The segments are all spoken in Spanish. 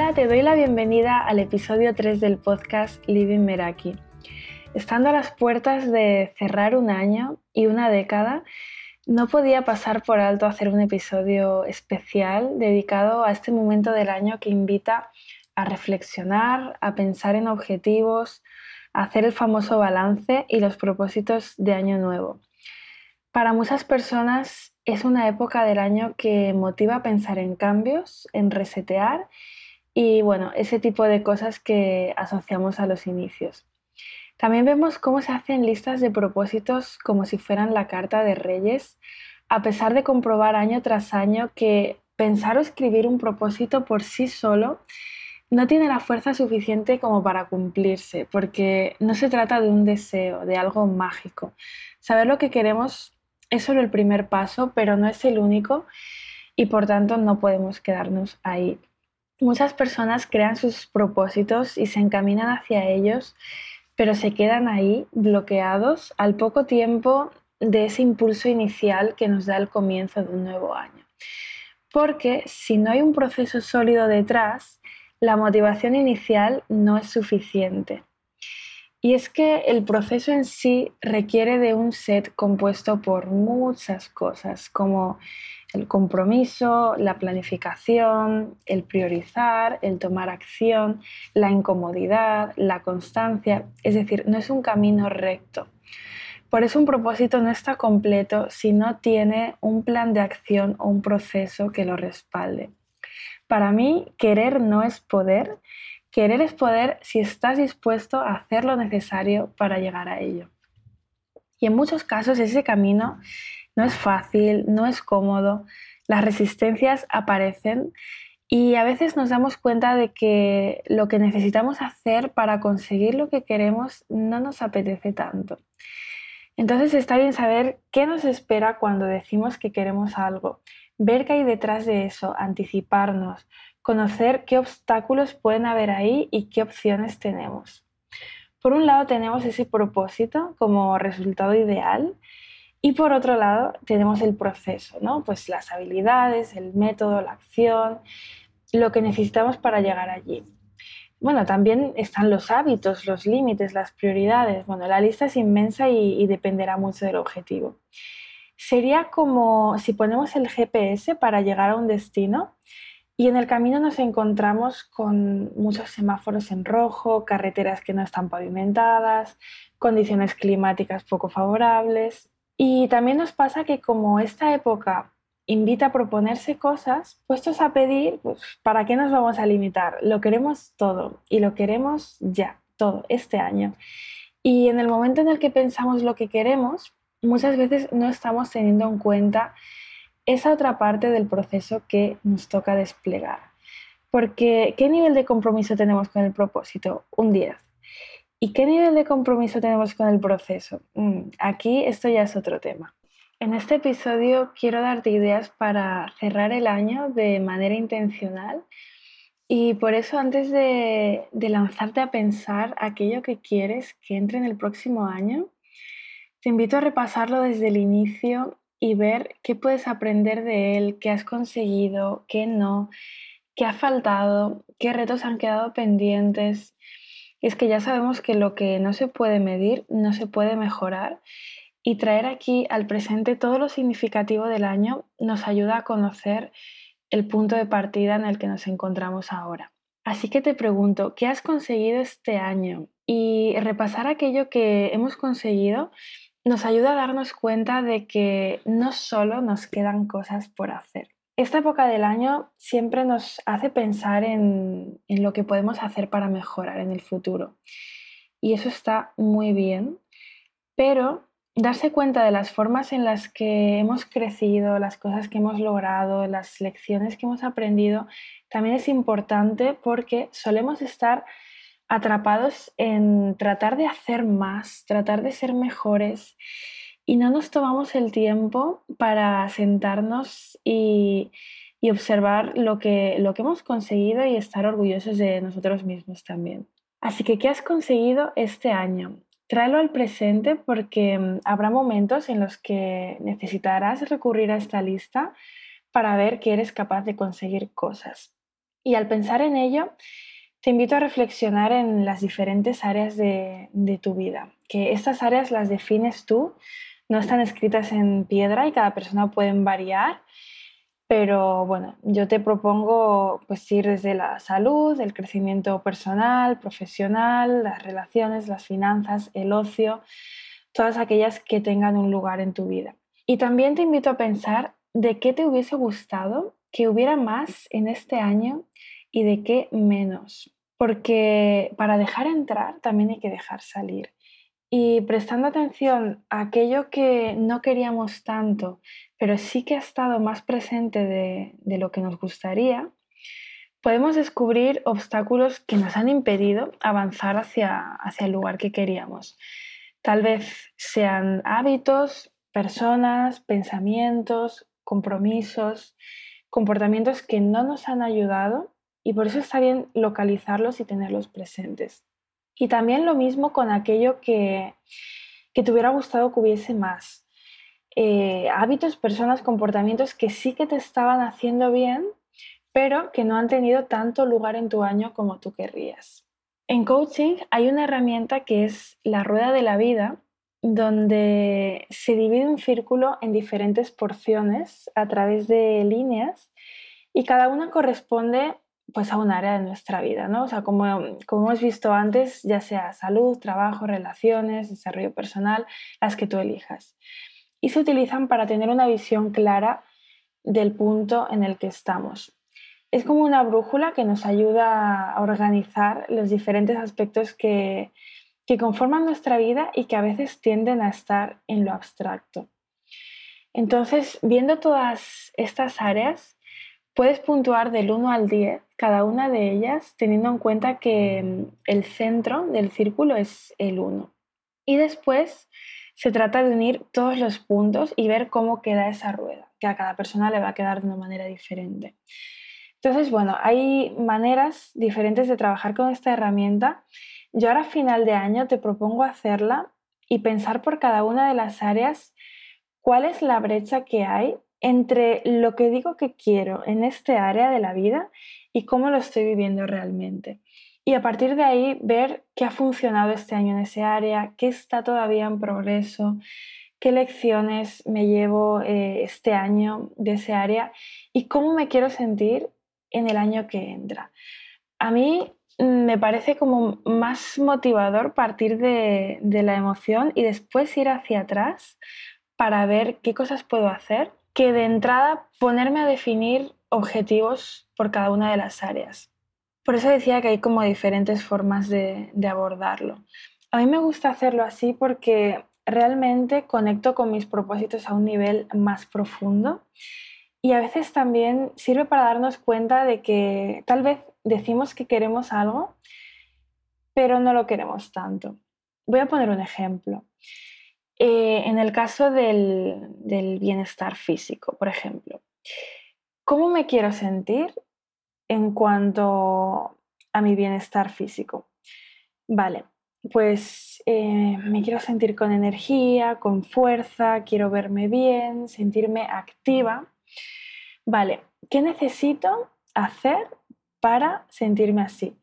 Hola, te doy la bienvenida al episodio 3 del podcast Living Meraki. Estando a las puertas de cerrar un año y una década, no podía pasar por alto hacer un episodio especial dedicado a este momento del año que invita a reflexionar, a pensar en objetivos, a hacer el famoso balance y los propósitos de año nuevo. Para muchas personas es una época del año que motiva a pensar en cambios, en resetear y bueno, ese tipo de cosas que asociamos a los inicios. También vemos cómo se hacen listas de propósitos como si fueran la carta de reyes, a pesar de comprobar año tras año que pensar o escribir un propósito por sí solo no tiene la fuerza suficiente como para cumplirse, porque no se trata de un deseo, de algo mágico. Saber lo que queremos es solo el primer paso, pero no es el único y por tanto no podemos quedarnos ahí. Muchas personas crean sus propósitos y se encaminan hacia ellos pero se quedan ahí bloqueados al poco tiempo de ese impulso inicial que nos da el comienzo de un nuevo año. Porque si no hay un proceso sólido detrás, la motivación inicial no es suficiente. Y es que el proceso en sí requiere de un set compuesto por muchas cosas, como el compromiso, la planificación, el priorizar, el tomar acción, la incomodidad, la constancia, es decir, no es un camino recto. Por eso un propósito no está completo si no tiene un plan de acción o un proceso que lo respalde. Para mí, querer no es poder. Querer es poder si estás dispuesto a hacer lo necesario para llegar a ello. Y en muchos casos ese camino no es fácil, no es cómodo, las resistencias aparecen y a veces nos damos cuenta de que lo que necesitamos hacer para conseguir lo que queremos no nos apetece tanto. Entonces está bien saber qué nos espera cuando decimos que queremos algo, ver qué hay detrás de eso, anticiparnos, conocer qué obstáculos pueden haber ahí y qué opciones tenemos. Por un lado tenemos ese propósito como resultado ideal y por otro lado, tenemos el proceso, ¿no? Pues las habilidades, el método, la acción, lo que necesitamos para llegar allí. Bueno, también están los hábitos, los límites, las prioridades. Bueno, la lista es inmensa y, y dependerá mucho del objetivo. Sería como si ponemos el GPS para llegar a un destino y en el camino nos encontramos con muchos semáforos en rojo, carreteras que no están pavimentadas, condiciones climáticas poco favorables y también nos pasa que como esta época invita a proponerse cosas, puestos a pedir, pues ¿para qué nos vamos a limitar? Lo queremos todo y lo queremos ya, todo, este año. Y en el momento en el que pensamos lo que queremos, muchas veces no estamos teniendo en cuenta esa otra parte del proceso que nos toca desplegar. Porque, ¿qué nivel de compromiso tenemos con el propósito? Un 10. ¿Y qué nivel de compromiso tenemos con el proceso? Mm, aquí esto ya es otro tema. En este episodio quiero darte ideas para cerrar el año de manera intencional y por eso antes de, de, lanzarte a pensar aquello que quieres que entre en el próximo año, te invito a repasarlo desde el inicio y ver qué puedes aprender de él, qué has conseguido, qué no, qué ha faltado, qué retos han quedado pendientes es que ya sabemos que lo que no se puede medir no se puede mejorar y traer aquí al presente todo lo significativo del año nos ayuda a conocer el punto de partida en el que nos encontramos ahora. Así que te pregunto, ¿qué has conseguido este año? Y repasar aquello que hemos conseguido nos ayuda a darnos cuenta de que no solo nos quedan cosas por hacer. Esta época del año siempre nos hace pensar en, lo que podemos hacer para mejorar en el futuro. Y eso está muy bien, pero darse cuenta de las formas en las que hemos crecido, las cosas que hemos logrado, las lecciones que hemos aprendido, también es importante porque solemos estar atrapados en tratar de hacer más, tratar de ser mejores y no nos tomamos el tiempo para sentarnos y, observar lo que, lo que hemos conseguido y estar orgullosos de nosotros mismos también. Así que, ¿qué has conseguido este año? Tráelo al presente porque mm, habrá momentos en los que necesitarás recurrir a esta lista para ver que eres capaz de conseguir cosas. Y al pensar en ello, te invito a reflexionar en las diferentes áreas de, de tu vida, que estas áreas las defines tú, no están escritas en piedra y cada persona pueden variar pero bueno, yo te propongo pues ir desde la salud, el crecimiento personal, profesional, las relaciones, las finanzas, el ocio, todas aquellas que tengan un lugar en tu vida. Y también te invito a pensar de qué te hubiese gustado que hubiera más en este año y de qué menos. Porque para dejar entrar también hay que dejar salir. Y prestando atención a aquello que no queríamos tanto, pero sí que ha estado más presente de, lo que nos gustaría, podemos descubrir obstáculos que nos han impedido avanzar hacia, hacia el lugar que queríamos. Tal vez sean hábitos, personas, pensamientos, compromisos, comportamientos que no nos han ayudado y por eso está bien localizarlos y tenerlos presentes. Y también lo mismo con aquello que, te hubiera gustado que hubiese más. Eh, hábitos, personas, comportamientos que sí que te estaban haciendo bien, pero que no han tenido tanto lugar en tu año como tú querrías. En coaching hay una herramienta que es la rueda de la vida, donde se divide un círculo en diferentes porciones a través de líneas y cada una corresponde pues a un área de nuestra vida, ¿no? O sea, como, como hemos visto antes, ya sea salud, trabajo, relaciones, desarrollo personal, las que tú elijas. Y se utilizan para tener una visión clara del punto en el que estamos. Es como una brújula que nos ayuda a organizar los diferentes aspectos que, que conforman nuestra vida y que a veces tienden a estar en lo abstracto. Entonces, viendo todas estas áreas, Puedes puntuar del 1 al 10 cada una de ellas teniendo en cuenta que mm, el centro del círculo es el 1. Y después se trata de unir todos los puntos y ver cómo queda esa rueda, que a cada persona le va a quedar de una manera diferente. Entonces, bueno, hay maneras diferentes de trabajar con esta herramienta. Yo ahora a final de año te propongo hacerla y pensar por cada una de las áreas cuál es la brecha que hay entre lo que digo que quiero en este área de la vida y cómo lo estoy viviendo realmente. Y a partir de ahí ver qué ha funcionado este año en ese área, qué está todavía en progreso, qué lecciones me llevo eh, este año de ese área y cómo me quiero sentir en el año que entra. A mí mm, me parece como más motivador partir de la emoción y después ir hacia atrás para ver qué cosas puedo hacer que de entrada ponerme a definir objetivos por cada una de las áreas. Por eso decía que hay como diferentes formas de, abordarlo. A mí me gusta hacerlo así porque realmente conecto con mis propósitos a un nivel más profundo y a veces también sirve para darnos cuenta de que tal vez decimos que queremos algo, pero no lo queremos tanto. Voy a poner un ejemplo. Eh, en el caso del, bienestar físico, por ejemplo, ¿cómo me quiero sentir en cuanto a mi bienestar físico? Vale, pues eh, me quiero sentir con energía, con fuerza, quiero verme bien, sentirme activa. Vale, ¿qué necesito hacer para sentirme así?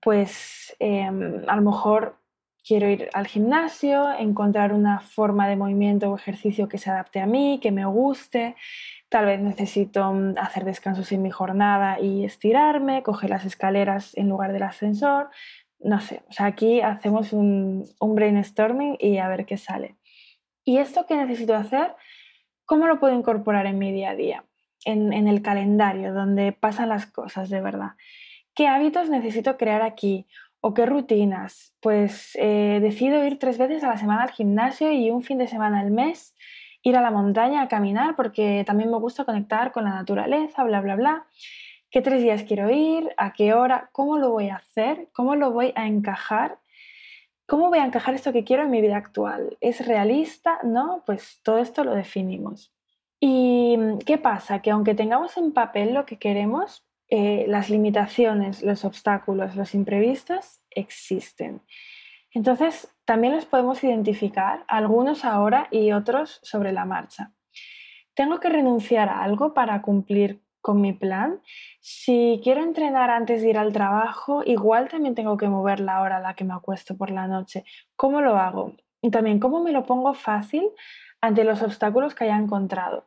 Pues em, a lo mejor quiero ir al gimnasio, encontrar una forma de movimiento o ejercicio que se adapte a mí, que me guste. Tal vez necesito mm, hacer descansos en mi jornada y estirarme, coger las escaleras en lugar del ascensor. No sé, o sea, aquí hacemos un, brainstorming y a ver qué sale. ¿Y esto que necesito hacer? ¿Cómo lo puedo incorporar en mi día a día? En, en el calendario, donde pasan las cosas de verdad. ¿Qué hábitos necesito crear aquí? ¿O qué rutinas? Pues eh, decido ir tres veces a la semana al gimnasio y un fin de semana al mes ir a la montaña a caminar porque también me gusta conectar con la naturaleza, bla, bla, bla. ¿Qué tres días quiero ir? ¿A qué hora? ¿Cómo lo voy a hacer? ¿Cómo lo voy a encajar? ¿Cómo voy a encajar esto que quiero en mi vida actual? ¿Es realista? ¿No? Pues todo esto lo definimos. ¿Y qué pasa? Que aunque tengamos en papel lo que queremos, eh, las limitaciones, los obstáculos, los imprevistos existen. Entonces, también los podemos identificar, algunos ahora y otros sobre la marcha. ¿Tengo que renunciar a algo para cumplir con mi plan. Si quiero entrenar antes de ir al trabajo, igual también tengo que mover la hora a la que me acuesto por la noche. ¿Cómo lo hago? Y también cómo me lo pongo fácil ante los obstáculos que haya encontrado.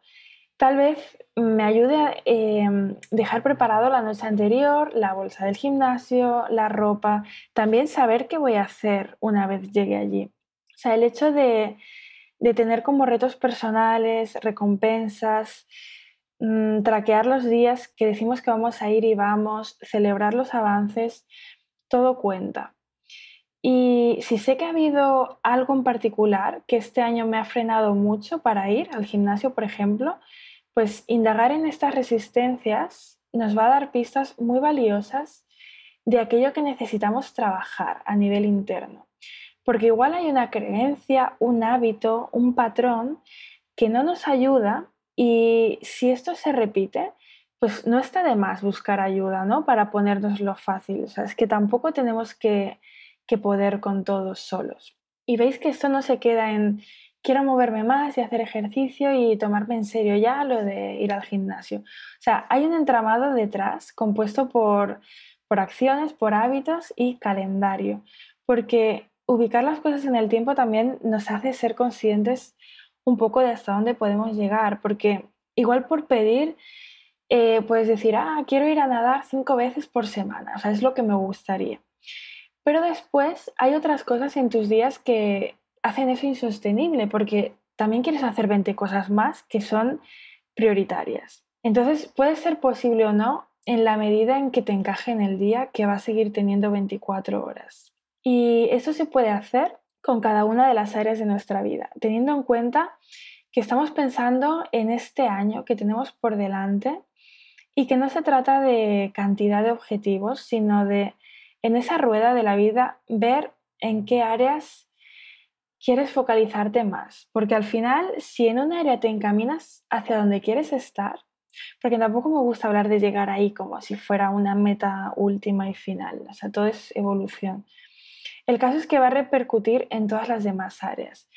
Tal vez me ayude a em, dejar preparado la noche anterior, la bolsa del gimnasio, la ropa, también saber qué voy a hacer una vez llegue allí. O sea, el hecho de, tener como retos personales, recompensas, mm, traquear los días que decimos que vamos a ir y vamos, celebrar los avances, todo cuenta. Y si sé que ha habido algo en particular que este año me ha frenado mucho para ir al gimnasio, por ejemplo, pues indagar en estas resistencias nos va a dar pistas muy valiosas de aquello que necesitamos trabajar a nivel interno. Porque igual hay una creencia, un hábito, un patrón que no nos ayuda y si esto se repite, pues no está de más buscar ayuda, ¿no? Para ponernos lo fácil. O sea, es que tampoco tenemos que, que poder con todos solos. Y veis que esto no se queda en quiero moverme más y hacer ejercicio y tomarme en serio ya lo de ir al gimnasio. O sea, hay un entramado detrás compuesto por, por acciones, por hábitos y calendario, porque ubicar las cosas en el tiempo también nos hace ser conscientes un poco de hasta dónde podemos llegar, porque igual por pedir eh, puedes decir, ah, quiero ir a nadar cinco veces por semana, o sea, es lo que me gustaría. Pero después hay otras cosas en tus días que hacen eso insostenible porque también quieres hacer 20 cosas más que son prioritarias. Entonces puede ser posible o no en la medida en que te encaje en el día que va a seguir teniendo 24 horas. Y eso se puede hacer con cada una de las áreas de nuestra vida, teniendo en cuenta que estamos pensando en este año que tenemos por delante y que no se trata de cantidad de objetivos, sino de en esa rueda de la vida ver en qué áreas quieres focalizarte más, porque al final, si en un área te encaminas hacia donde quieres estar, porque tampoco me gusta hablar de llegar ahí como si fuera una meta última y final, o sea, todo es evolución. El caso es que va a repercutir en todas las demás áreas.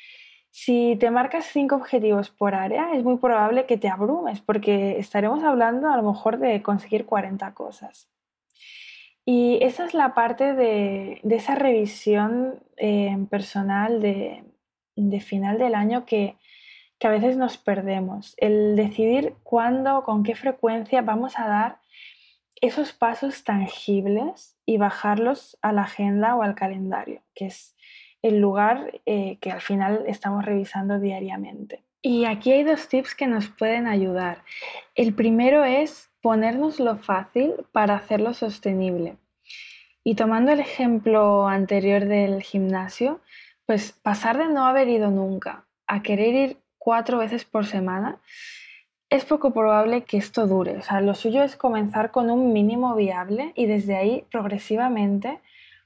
Si te marcas cinco objetivos por área, es muy probable que te abrumes, porque estaremos hablando a lo mejor de conseguir 40 cosas. Y esa es la parte de, esa revisión eh, personal de, final del año que, a veces nos perdemos. El decidir cuándo, con qué frecuencia vamos a dar esos pasos tangibles y bajarlos a la agenda o al calendario, que es el lugar eh, que al final estamos revisando diariamente. Y aquí hay dos tips que nos pueden ayudar. El primero es ponernos lo fácil para hacerlo sostenible. Y tomando el ejemplo anterior del gimnasio, pues pasar de no haber ido nunca a querer ir cuatro veces por semana, es poco probable que esto dure. O sea, lo suyo es comenzar con un mínimo viable y desde ahí progresivamente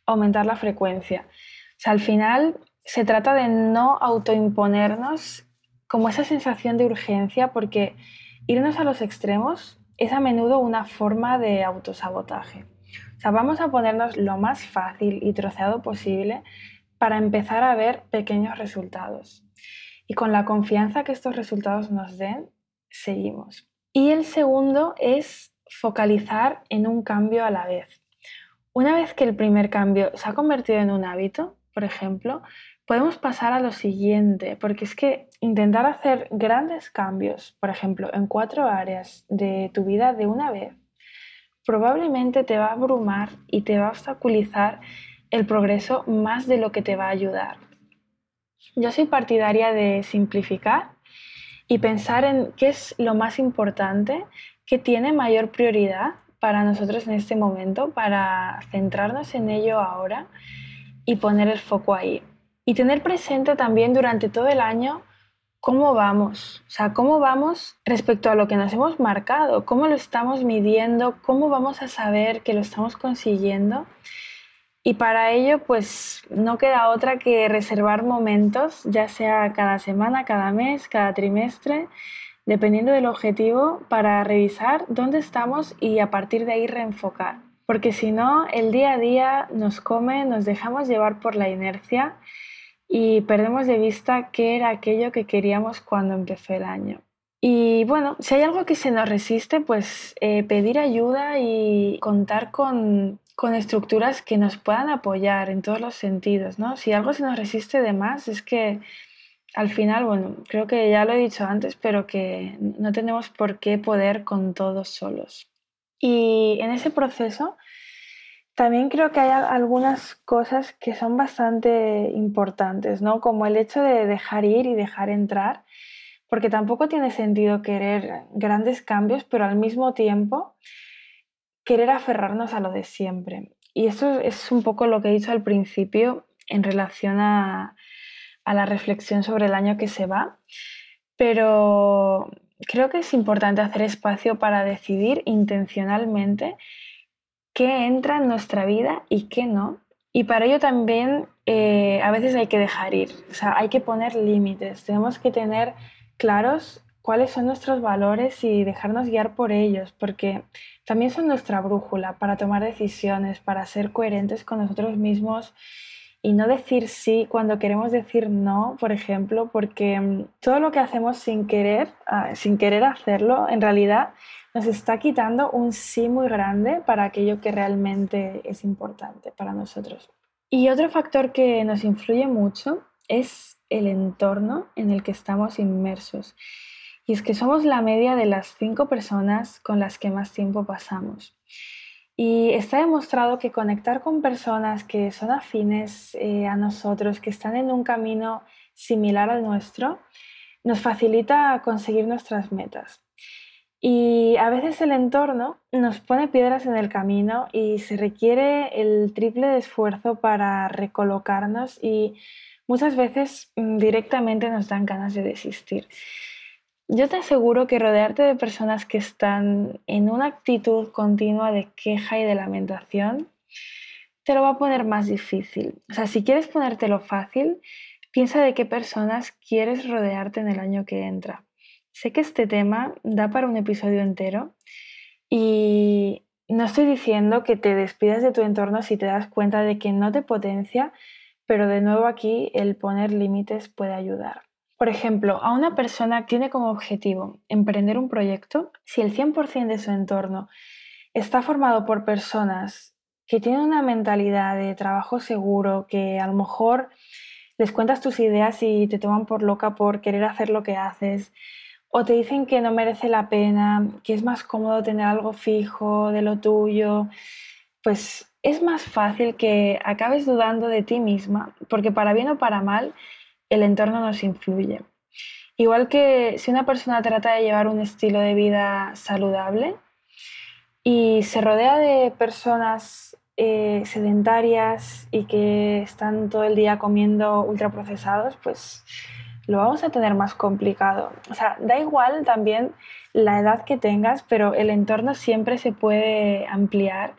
aumentar la frecuencia. O sea, al final se trata de no autoimponernos como esa sensación de urgencia porque irnos a los extremos es a menudo una forma de autosabotaje. O sea, vamos a ponernos lo más fácil y troceado posible para empezar a ver pequeños resultados. Y con la confianza que estos resultados nos den, seguimos. Y el segundo es focalizar en un cambio a la vez. Una vez que el primer cambio se ha convertido en un hábito, por ejemplo, podemos pasar a lo siguiente, porque es que intentar hacer grandes cambios, por ejemplo, en cuatro áreas de tu vida de una vez, probablemente te va a abrumar y te va a obstaculizar el progreso más de lo que te va a ayudar. Yo soy partidaria de simplificar y pensar en qué es lo más importante, qué tiene mayor prioridad para nosotros en este momento, para centrarnos en ello ahora y poner el foco ahí. Y tener presente también durante todo el año cómo vamos, o sea, cómo vamos respecto a lo que nos hemos marcado, cómo lo estamos midiendo, cómo vamos a saber que lo estamos consiguiendo. Y para ello, pues no queda otra que reservar momentos, ya sea cada semana, cada mes, cada trimestre, dependiendo del objetivo, para revisar dónde estamos y a partir de ahí reenfocar. Porque si no, el día a día nos come, nos dejamos llevar por la inercia y perdemos de vista qué era aquello que queríamos cuando empezó el año. Y bueno, si hay algo que se nos resiste, pues eh, pedir ayuda y contar con, con, estructuras que nos puedan apoyar en todos los sentidos, ¿no? Si algo se nos resiste de más, es que al final, bueno, creo que ya lo he dicho antes, pero que no tenemos por qué poder con todos solos. Y en ese proceso también creo que hay algunas cosas que son bastante importantes, ¿no? Como el hecho de dejar ir y dejar entrar porque tampoco tiene sentido querer grandes cambios, pero al mismo tiempo querer aferrarnos a lo de siempre. Y eso es un poco lo que he dicho al principio en relación a, la reflexión sobre el año que se va, pero creo que es importante hacer espacio para decidir intencionalmente qué entra en nuestra vida y qué no. Y para ello también eh, a veces hay que dejar ir, o sea, hay que poner límites, tenemos que tener claros cuáles son nuestros valores y dejarnos guiar por ellos, porque también son nuestra brújula para tomar decisiones, para ser coherentes con nosotros mismos y no decir sí cuando queremos decir no, por ejemplo, porque mm, todo lo que hacemos sin querer, ah, sin querer hacerlo, en realidad nos está quitando un sí muy grande para aquello que realmente es importante para nosotros. Y otro factor que nos influye mucho es el entorno en el que estamos inmersos. Y es que somos la media de las cinco personas con las que más tiempo pasamos. Y está demostrado que conectar con personas que son afines eh, a nosotros, que están en un camino similar al nuestro, nos facilita conseguir nuestras metas. Y a veces el entorno nos pone piedras en el camino y se requiere el triple de esfuerzo para recolocarnos y muchas veces mm, directamente nos dan ganas de desistir. Yo te aseguro que rodearte de personas que están en una actitud continua de queja y de lamentación te lo va a poner más difícil. O sea, si quieres ponértelo fácil, piensa de qué personas quieres rodearte en el año que entra. Sé que este tema da para un episodio entero y no estoy diciendo que te despidas de tu entorno si te das cuenta de que no te potencia pero de nuevo aquí el poner límites puede ayudar. Por ejemplo, a una persona que tiene como objetivo emprender un proyecto, si el 100% de su entorno está formado por personas que tienen una mentalidad de trabajo seguro, que a lo mejor les cuentas tus ideas y te toman por loca por querer hacer lo que haces, o te dicen que no merece la pena, que es más cómodo tener algo fijo de lo tuyo, pues es más fácil que acabes dudando de ti misma, porque para bien o para mal, el entorno nos influye. Igual que si una persona trata de llevar un estilo de vida saludable y se rodea de personas eh, sedentarias y que están todo el día comiendo ultraprocesados, pues lo vamos a tener más complicado. O sea, da igual también la edad que tengas, pero el entorno siempre se puede ampliar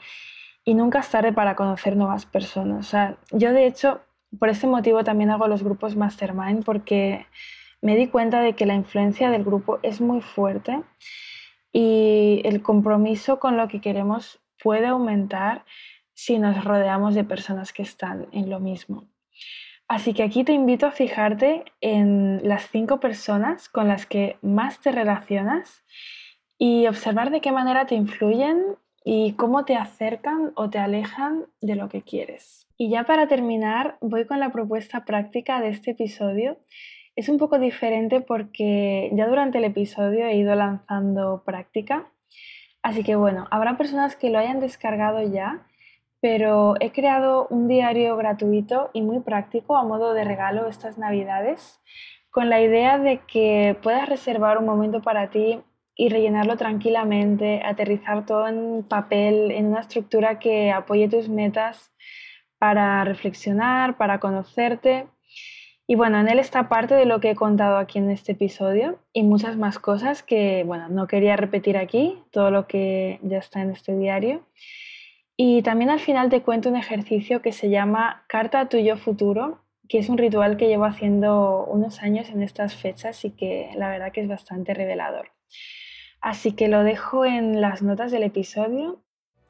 y nunca es tarde para conocer nuevas personas. O sea, yo de hecho, por ese motivo también hago los grupos Mastermind porque me di cuenta de que la influencia del grupo es muy fuerte y el compromiso con lo que queremos puede aumentar si nos rodeamos de personas que están en lo mismo. Así que aquí te invito a fijarte en las cinco personas con las que más te relacionas y observar de qué manera te influyen y cómo te acercan o te alejan de lo que quieres. Y ya para terminar, voy con la propuesta práctica de este episodio. Es un poco diferente porque ya durante el episodio he ido lanzando práctica. Así que bueno, habrá personas que lo hayan descargado ya, pero he creado un diario gratuito y muy práctico a modo de regalo estas navidades, con la idea de que puedas reservar un momento para ti y rellenarlo tranquilamente, aterrizar todo en papel, en una estructura que apoye tus metas para reflexionar, para conocerte. Y bueno, en él está parte de lo que he contado aquí en este episodio y muchas más cosas que, bueno, no quería repetir aquí, todo lo que ya está en este diario. Y también al final te cuento un ejercicio que se llama Carta a tu yo futuro, que es un ritual que llevo haciendo unos años en estas fechas y que la verdad que es bastante revelador. Así que lo dejo en las notas del episodio.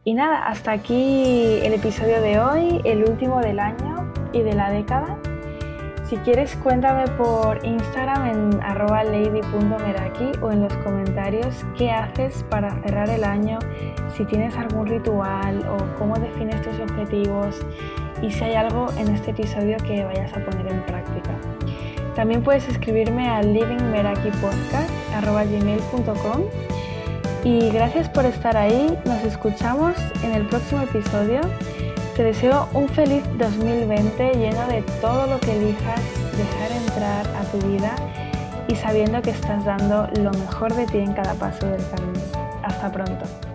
Y nada, hasta aquí el episodio de hoy, el último del año y de la década. Si quieres, cuéntame por Instagram en arroba lady.meraki o en los comentarios qué haces para cerrar el año, si tienes algún ritual o cómo defines tus objetivos y si hay algo en este episodio que vayas a poner en práctica. También puedes escribirme a livingmerakipodcast.gmail.com y gracias por estar ahí. Nos escuchamos en el próximo episodio. Te deseo un feliz 2020 lleno de todo lo que elijas dejar entrar a tu vida y sabiendo que estás dando lo mejor de ti en cada paso del camino. Hasta pronto.